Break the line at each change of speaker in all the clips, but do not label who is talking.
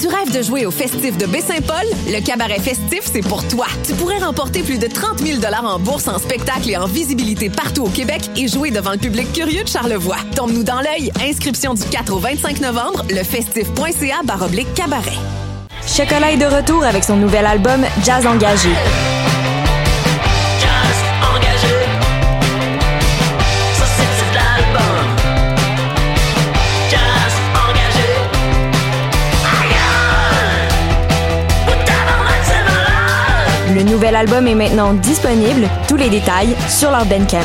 Tu rêves de jouer au festif de Baie-Saint-Paul? Le cabaret festif, c'est pour toi. Tu pourrais remporter plus de 30 000 en bourse, en spectacle et en visibilité partout au Québec et jouer devant le public curieux de Charlevoix. Tombe-nous dans l'œil. Inscription du 4 au 25 novembre, lefestif.ca cabaret.
Chocolat est de retour avec son nouvel album Jazz Engagé. Nouvel album est maintenant disponible, tous les détails sur leur Bandcamp.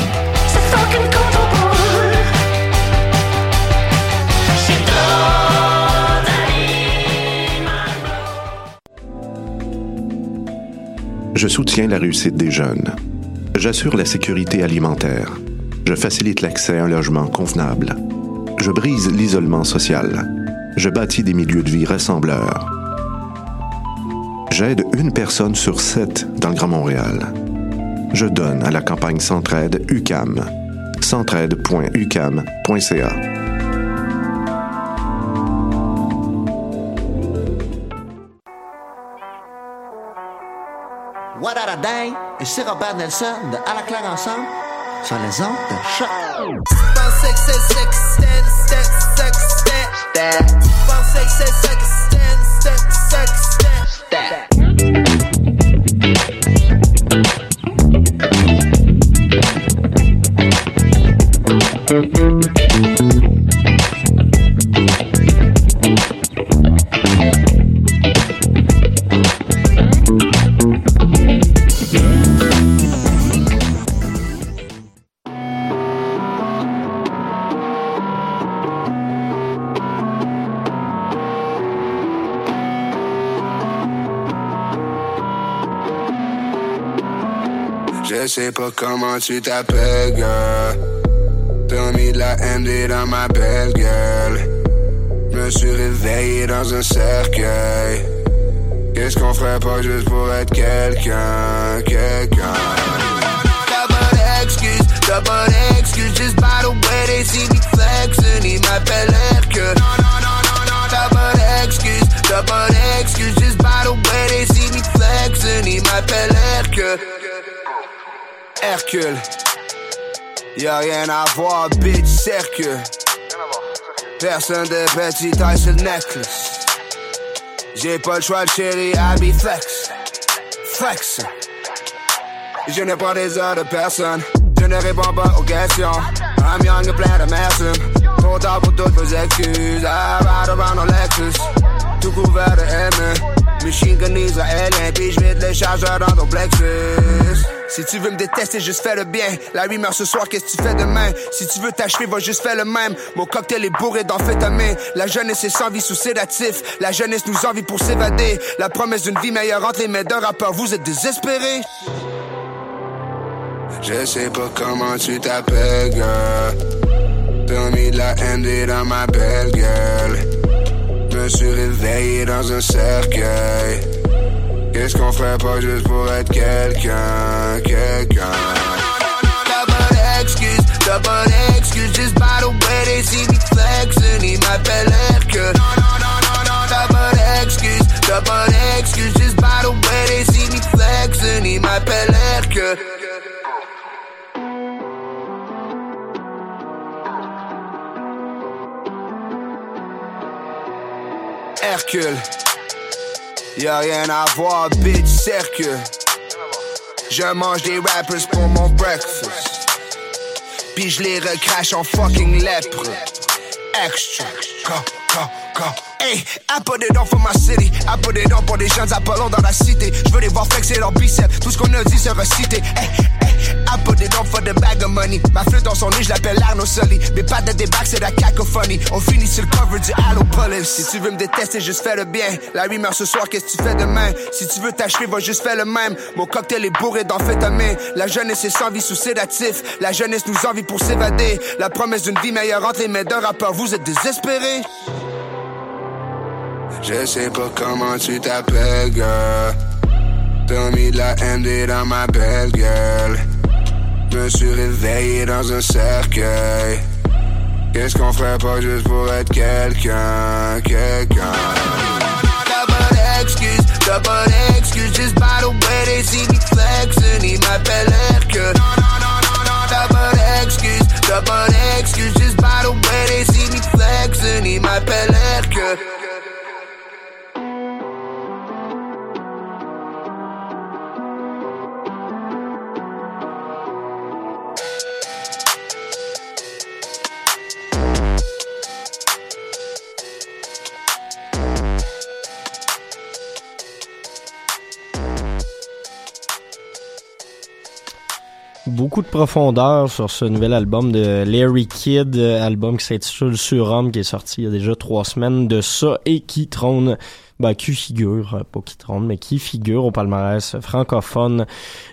Je soutiens la réussite des jeunes. J'assure la sécurité alimentaire. Je facilite l'accès à un logement convenable. Je brise l'isolement social. Je bâtis des milieux de vie rassembleurs. J'aide une personne sur sept dans le Grand Montréal. Je donne à la campagne Centraide UCAM. centraide.ucam.ca.
What a day! Et c'est Robert Nelson de À la claire ensemble sur les ondes de choc.
Je sais pas comment tu t'appelles, girl. T'as mis de la MD dans ma belle gueule. Me suis réveillé dans un cercueil. Qu'est-ce qu'on ferait pas juste pour être quelqu'un, quelqu'un? T'as pas d'excuse, t'as pas d'excuse. Just by the way they see me flexing, ils m'appellent Hercule. T'as pas d'excuse, t'as pas. Just by the way they see me flexing, ils m'appellent Hercule. Hercule. Y'a rien à voir, bitch, cercle. Personne de petit taille sur le necklace. J'ai pas le choix de chérie, habit flex. Flex. Je ne prends des heures de personne. Je ne réponds pas aux questions. I'm young et plein de merci. Trop tard pour toutes vos excuses. I ride around on Lexus. Tout couvert de M. Machine gun israélien. Puis je vide les chargeurs dans ton plexus. Si tu veux me détester, juste fais le bien. La rumeur ce soir, qu'est-ce que tu fais demain? Si tu veux t'achever, va juste faire le même. Mon cocktail est bourré d'amphétamine. La jeunesse est sans vie sous sédatif. La jeunesse nous envie pour s'évader. La promesse d'une vie meilleure entre les mains d'un rappeur. Vous êtes désespérés? Je sais pas comment tu t'appelles, girl. T'as mis de la MD dans ma belle gueule. Me suis réveillé dans un cercueil. Qu'est-ce qu'on ferait pas juste pour être quelqu'un, quelqu'un? T'as pas d'excuse, t'as pas d'excuse. Just by the way they see me flexing, ils m'appellent Hercule. T'as pas d'excuse, t'as pas d'excuse. Just by the way they see me flexing, ils m'appellent Hercule. Hercule. Y'a rien à voir, bitch, cercle. Je mange des rappers pour mon breakfast. Puis je les recrache en fucking lèpre. extra. Go, go, go. Hey, I put it on for my city. I put it on pour des jeunes Apollons dans la cité. Je veux les voir flexer leurs biceps. Tout ce qu'on a dit sera cité. Hey, hey, I put it on for the bag of money. Ma flûte dans son nez, je l'appelle Arno Sully. Mes pattes de débarque, c'est la cacophonie. On finit sur le cover du Halo. Si tu veux me détester, juste fais le bien. La meurt ce soir, qu'est-ce que tu fais demain? Si tu veux t'achever, va juste faire le même. Mon cocktail est bourré d'amphétamine. La jeunesse est sans vie sous sédatif. La jeunesse nous envie pour s'évader. La promesse d'une vie meilleure entre les mains d'un rappeur. Vous êtes désespérés? Je sais pas comment tu t'appelles, girl. T'as mis de la MD dans ma belle gueule. Me suis réveillé dans un cercueil. Qu'est-ce qu'on ferait pas juste pour être quelqu'un, quelqu'un? Double excuse, double excuse, just by the way they see me flexing. Ils m'appellent Hercule. Double excuse, double excuse, just by the way they see me flexing. Ils m'appellent Hercule.
Beaucoup de profondeur sur ce nouvel album de Larry Kidd, album qui s'intitule Surhomme, qui est sorti il y a déjà trois semaines de ça et qui trône, ben, qui figure, pas qui trône, mais qui figure au palmarès francophone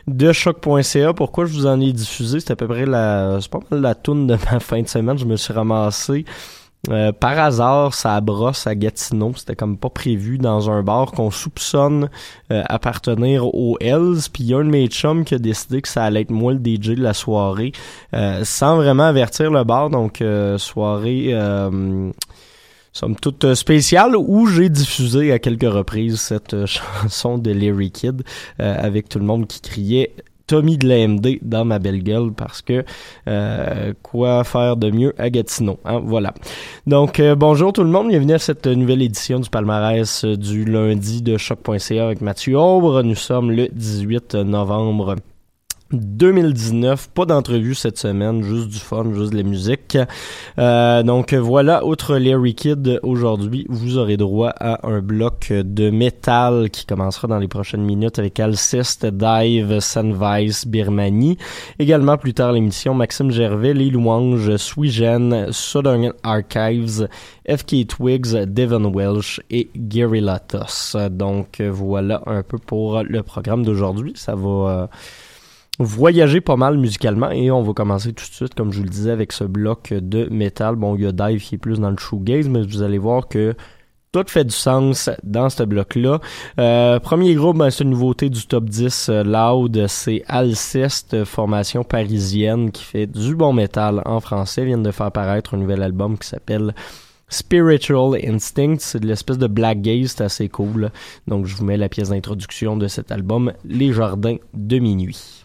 de choc.ca. Pourquoi je vous en ai diffusé? C'est à peu près la, c'est pas mal la toune de ma fin de semaine. Je me suis ramassé euh, par hasard, ça brosse à Gatineau. C'était comme pas prévu dans un bar qu'on soupçonne euh, appartenir aux Hells. Puis il y a un de mes chums qui a décidé que ça allait être moi le DJ de la soirée, euh, sans vraiment avertir le bar. Donc soirée somme toute spéciale où j'ai diffusé à quelques reprises cette chanson de Larry Kidd avec tout le monde qui criait Tommy de l'AMD dans ma belle gueule parce que euh, quoi faire de mieux à Gatineau. Hein? Voilà. Donc euh, bonjour tout le monde, bienvenue à cette nouvelle édition du palmarès du lundi de choc.ca avec Mathieu Aubre. Nous sommes le 18 novembre 2019. Pas d'entrevue cette semaine, juste du fun, juste de la musique. Euh, donc voilà, outre Larry Kid, aujourd'hui, vous aurez droit à un bloc de métal qui commencera dans les prochaines minutes avec Alceste, Dive, Sunvice, Birmanie. Également plus tard l'émission, Maxime Gervais, Les Louanges, Swigen, Southern Archives, FK Twigs, Devon Welsh et Gary Latos. Donc voilà un peu pour le programme d'aujourd'hui. Ça va... Euh, voyager pas mal musicalement et on va commencer tout de suite, comme je vous le disais, avec ce bloc de métal. Bon, il y a Dive qui est plus dans le shoegaze, mais vous allez voir que tout fait du sens dans ce bloc-là. Euh, premier groupe, ben, c'est une nouveauté du top 10 euh, loud, c'est Alceste, formation parisienne qui fait du bon métal en français. Ils viennent de faire paraître un nouvel album qui s'appelle Spiritual Instinct, c'est de l'espèce de black gaze, c'est assez cool. Donc je vous mets la pièce d'introduction de cet album, Les Jardins de minuit.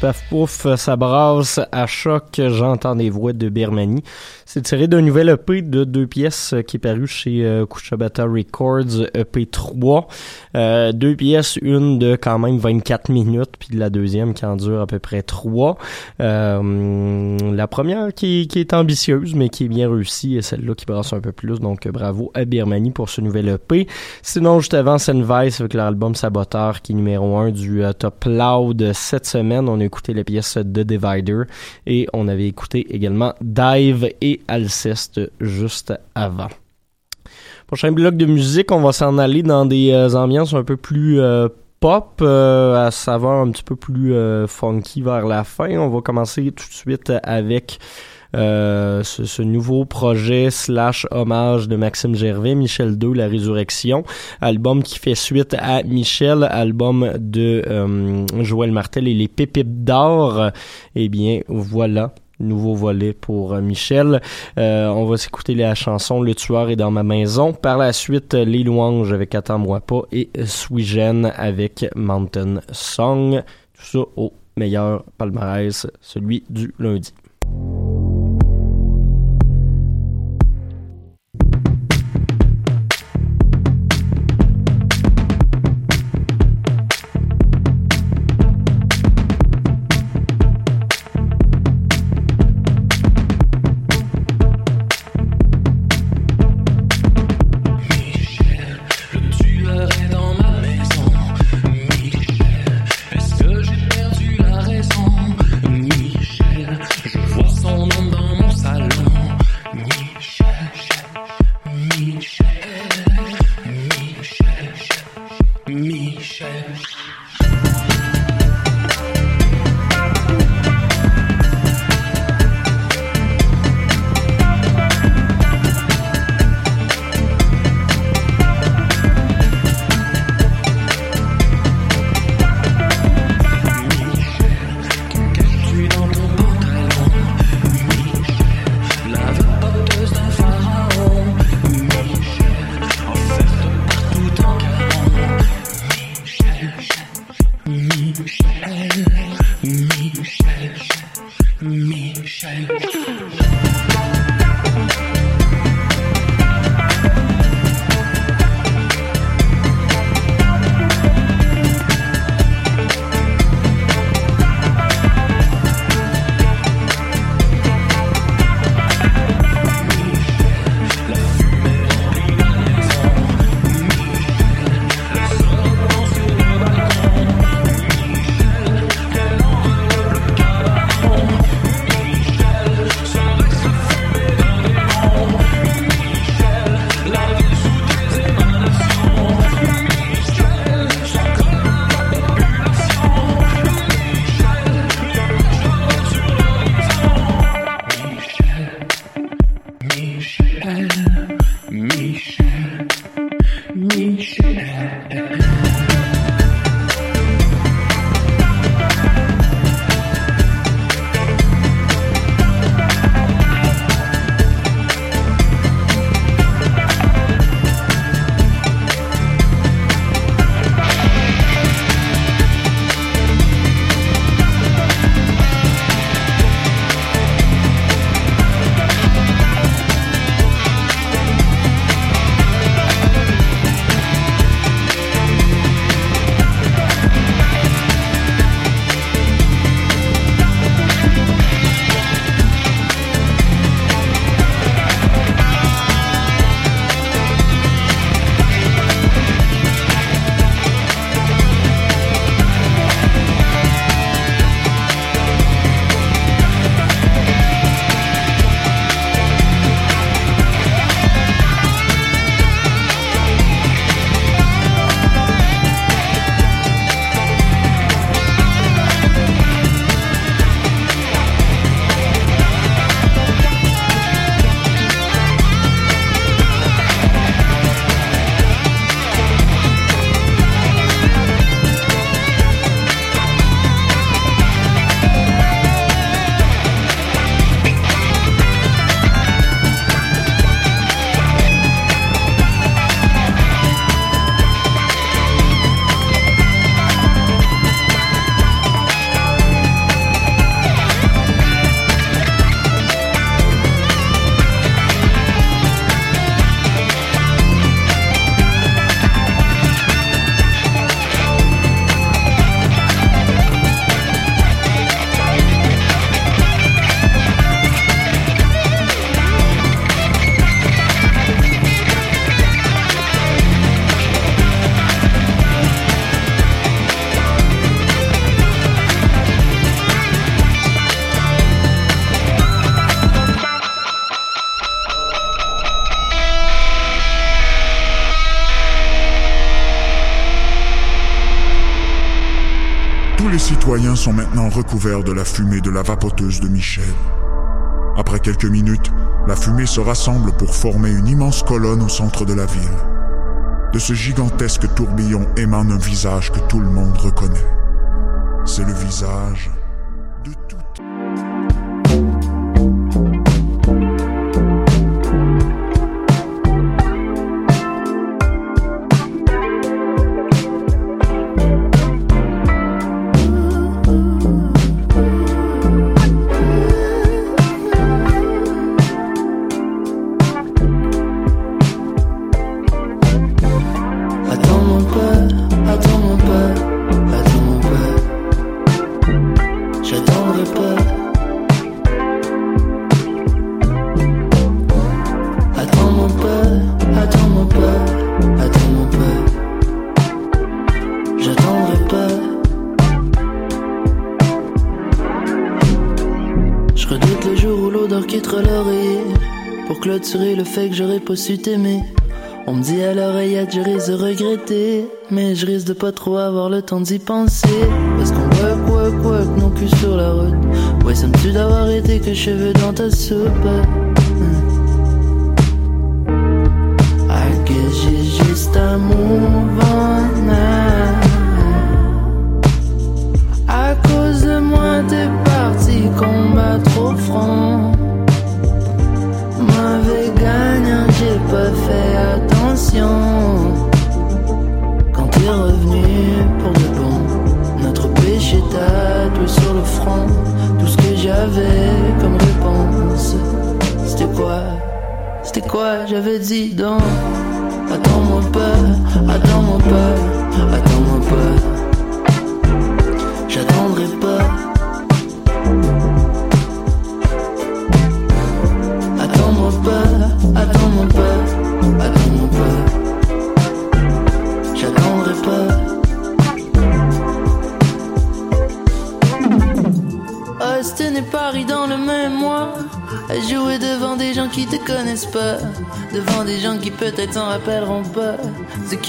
Paf pouf, ça brasse à choc, j'entends des voix de Birmanie. C'est tiré d'un nouvel EP de deux pièces qui est paru chez euh, Kuchabata Records, EP 3. Euh, deux pièces, une de quand même 24 minutes, puis la deuxième qui en dure à peu près 3. Euh, la première qui, qui, est ambitieuse, mais qui est bien réussie, et celle-là qui brasse un peu plus, donc bravo à Birmanie pour ce nouvel EP. Sinon, juste avant, Vice avec l'album Saboteur qui est numéro 1 du euh, Top Loud cette semaine. On écouté la pièce The Divider et on avait écouté également Dive et Alceste juste avant. Prochain bloc de musique, on va s'en aller dans des euh, ambiances un peu plus euh, pop, euh, à savoir un petit peu plus funky vers la fin. On va commencer tout de suite avec euh, ce, nouveau projet slash hommage de Maxime Gervais, Michel II, La Résurrection, album qui fait suite à Michel, album de euh, Joël Martel et les Pépites d'or. Eh bien, voilà nouveau volet pour euh, Michel. on va s'écouter la chanson Le tueur est dans ma maison. Par la suite, Les louanges avec Attends-moi pas et Swigen avec Mountain Song. Tout ça au meilleur palmarès, celui du lundi.
Michel.
Tous sont maintenant recouverts de la fumée de la vapoteuse de Michel. Après quelques minutes, la fumée se rassemble pour former une immense colonne au centre de la ville. De ce gigantesque tourbillon émane un visage que tout le monde reconnaît. C'est le visage
le fait que j'aurais pas su t'aimer. On me dit à l'oreillette, je risque de regretter. Mais je risque de pas trop avoir le temps d'y penser. Parce qu'on work, work, work, non plus sur la route. Ouais, ça me tue d'avoir été que cheveux dans ta soupe.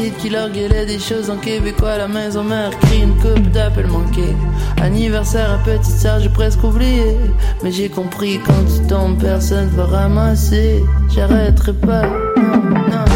qui leur gueulait des choses en québécois. La maison mère crie une coupe d'appel manquée. Anniversaire à petite sœur, j'ai presque oublié. Mais j'ai compris quand tu tombes, personne va ramasser. J'arrêterai pas, non.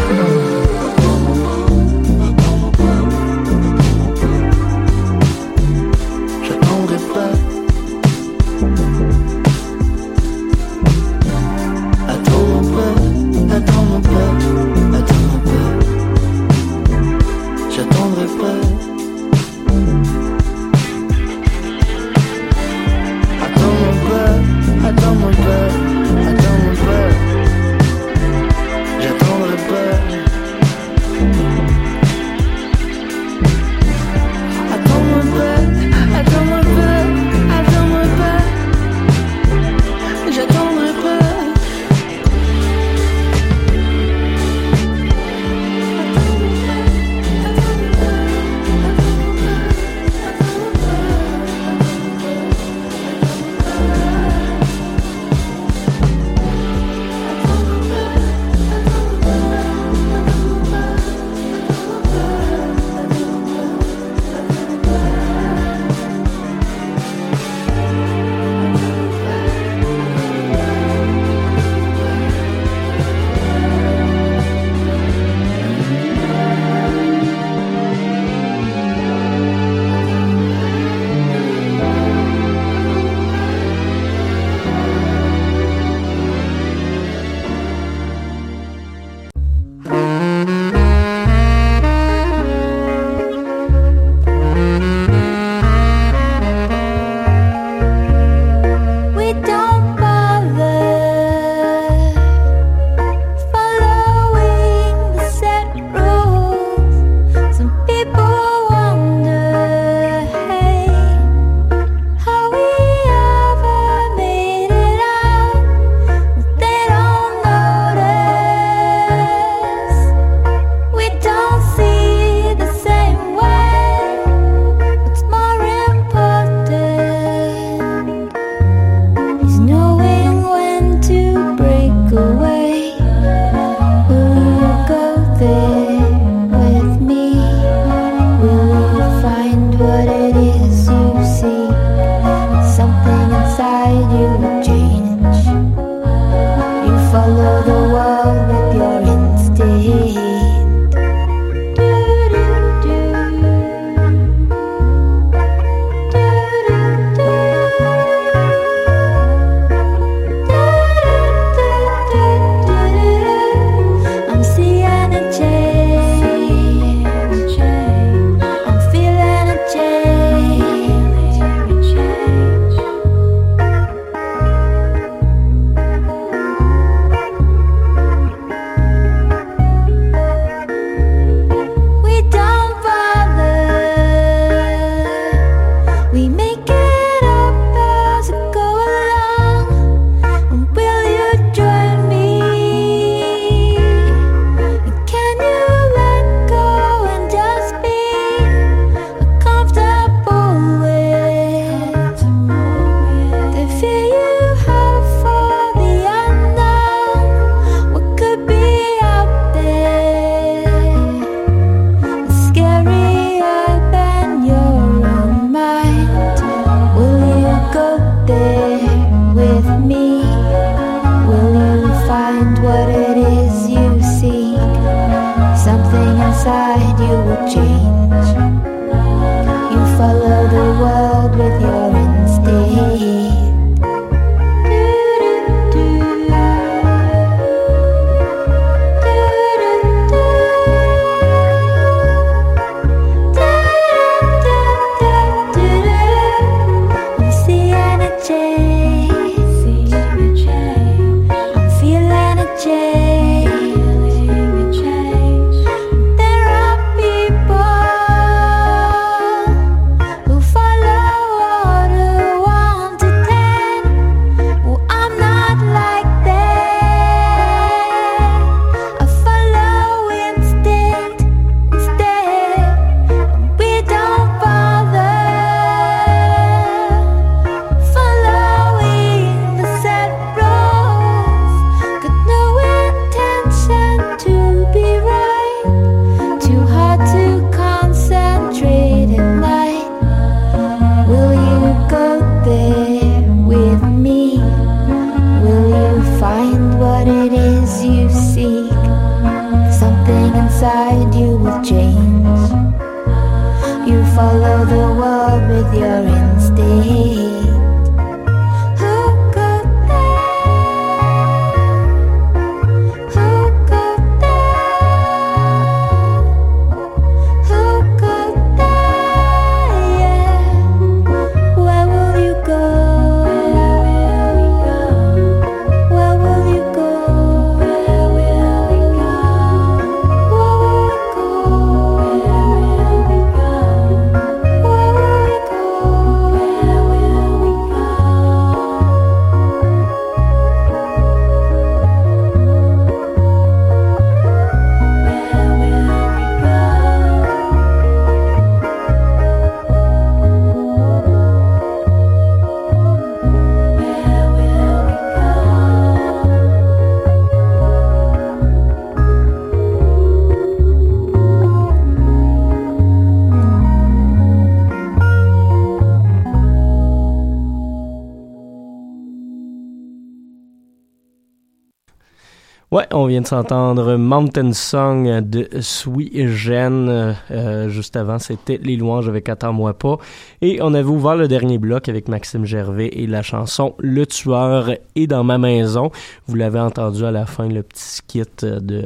On vient de s'entendre Mountain Song de Sweet Gen. Euh, juste avant, c'était Les Louanges avec Attends-moi pas. Et on avait ouvert le dernier bloc avec Maxime Gervais et la chanson Le Tueur est dans ma maison. Vous l'avez entendu à la fin, le petit skit de,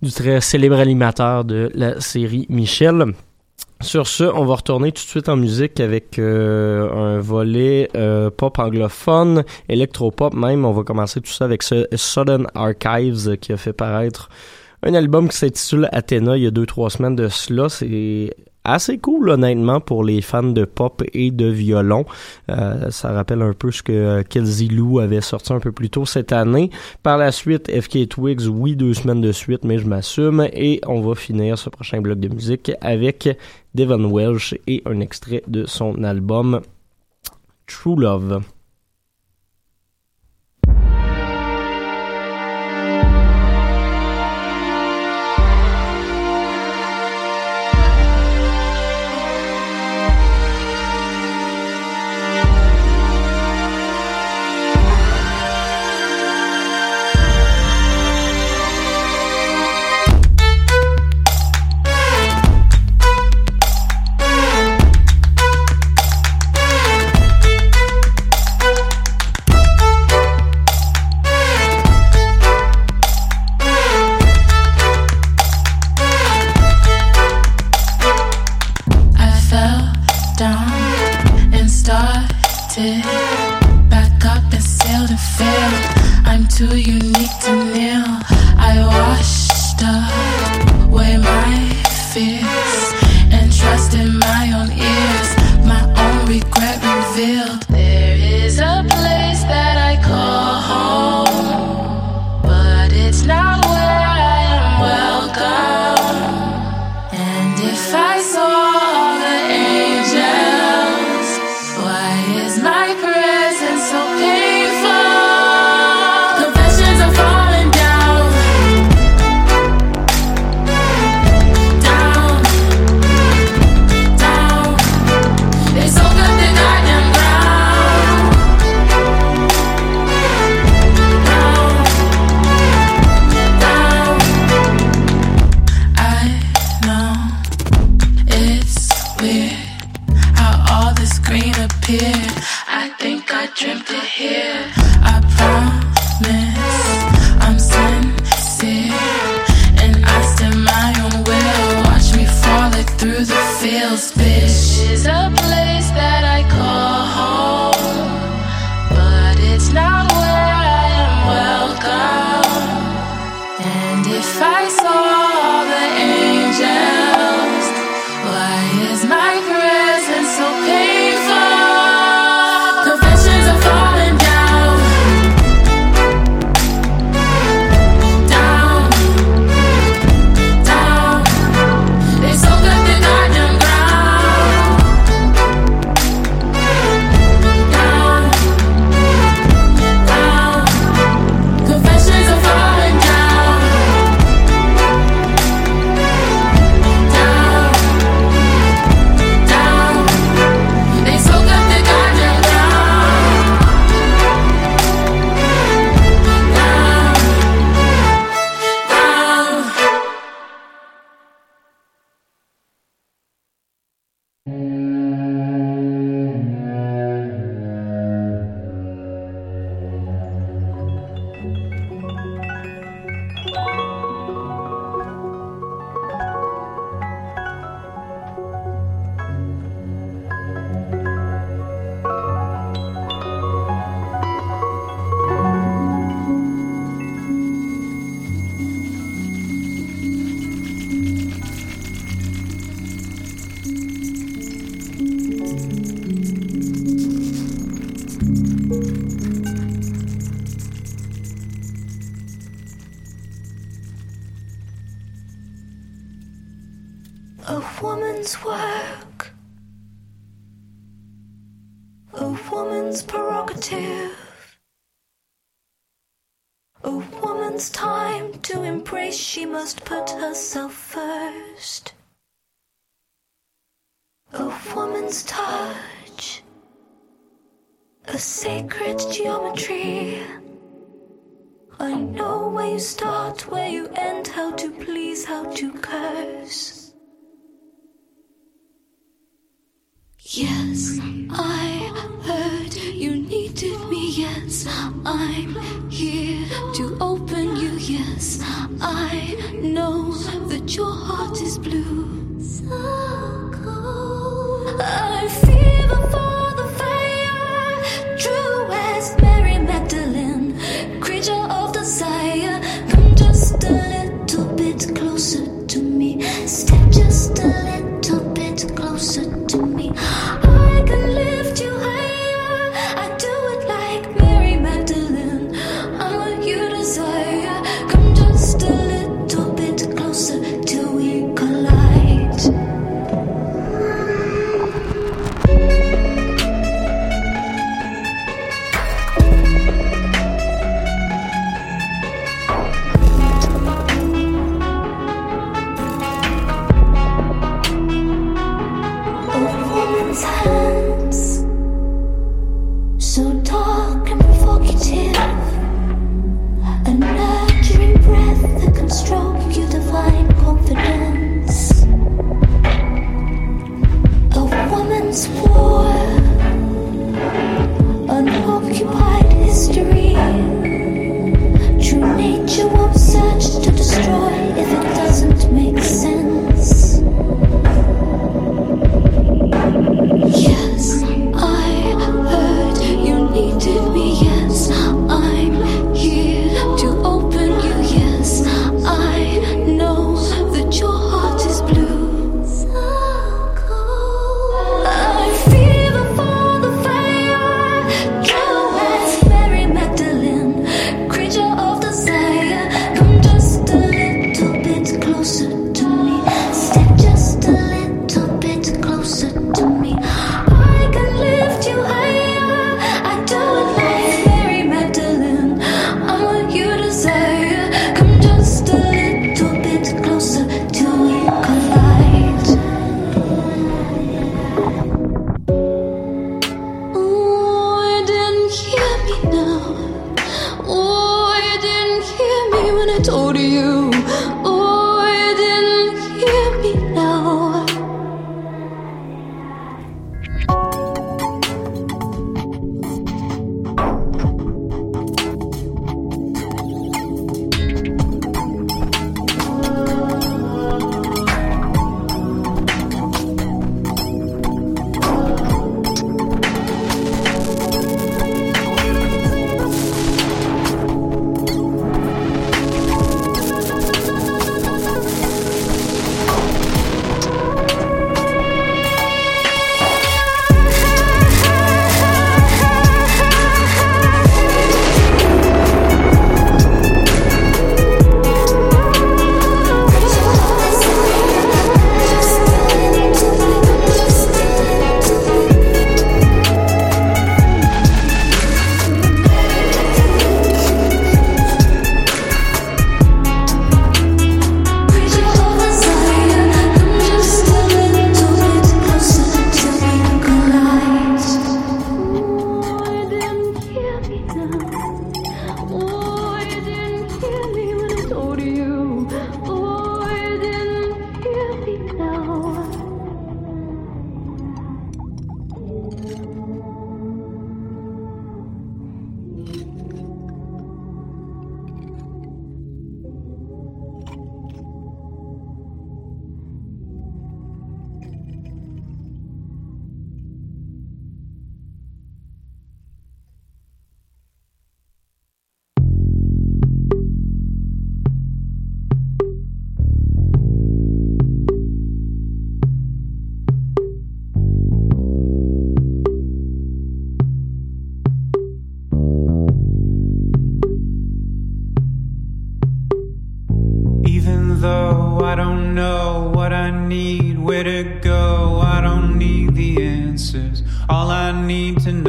du très célèbre animateur de la série Michel. Sur ce, on va retourner tout de suite en musique avec euh, un volet euh, pop anglophone, électropop même. On va commencer tout ça avec ce Sudden Archives qui a fait paraître un album qui s'intitule Athena il y a deux trois semaines de cela. C'est assez cool honnêtement pour les fans de pop et de violon. Euh, ça rappelle un peu ce que euh, Kelsey Lou avait sorti un peu plus tôt cette année. Par la suite, FK Twigs, oui, deux semaines de suite, mais je m'assume. Et on va finir ce prochain bloc de musique avec Devon Welsh et un extrait de son album True Love.
need where to go. I don't need the answers. All I need to know.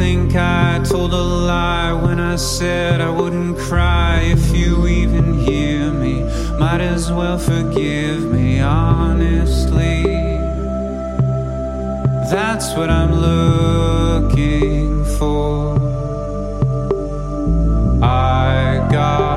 Think I told a lie when I said I wouldn't cry if you even hear me. Might as well forgive me honestly. That's what I'm looking for. I got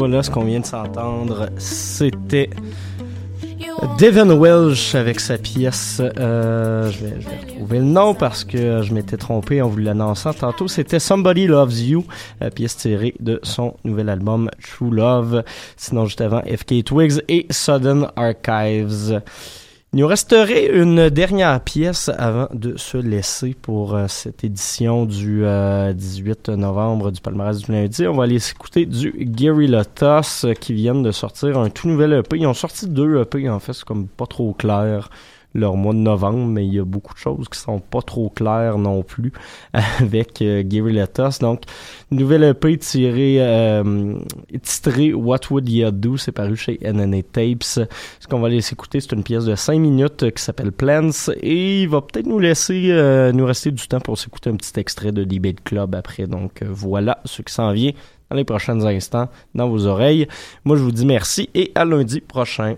voilà ce qu'on vient de s'entendre. C'était Devin Welsh avec sa pièce. euh, je, vais, je vais retrouver le nom parce que je m'étais trompé en vous l'annonçant tantôt. C'était Somebody Loves You, euh, pièce tirée de son nouvel album True Love. Sinon, juste avant, FK Twigs et Sudden Archives. Il nous resterait une dernière pièce avant de se laisser pour euh, cette édition du euh, 18 novembre du palmarès du lundi. On va aller s'écouter du Guerrilla Toss euh, qui viennent de sortir un tout nouvel EP. Ils ont sorti deux EP en fait, c'est comme pas trop clair leur mois de novembre, mais il y a beaucoup de choses qui sont pas trop claires non plus avec euh, Guerrilla Toss. Donc, nouvelle EP tirée, euh, titrée What Would You Do, c'est paru chez NNA Tapes. Ce qu'on va aller s'écouter, c'est une pièce de 5 minutes qui s'appelle Plans et il va peut-être nous laisser, euh, nous rester du temps pour s'écouter un petit extrait de Debate Club après. Donc, euh, voilà ce qui s'en vient dans les prochains instants dans vos oreilles. Moi, je vous dis merci et à lundi prochain.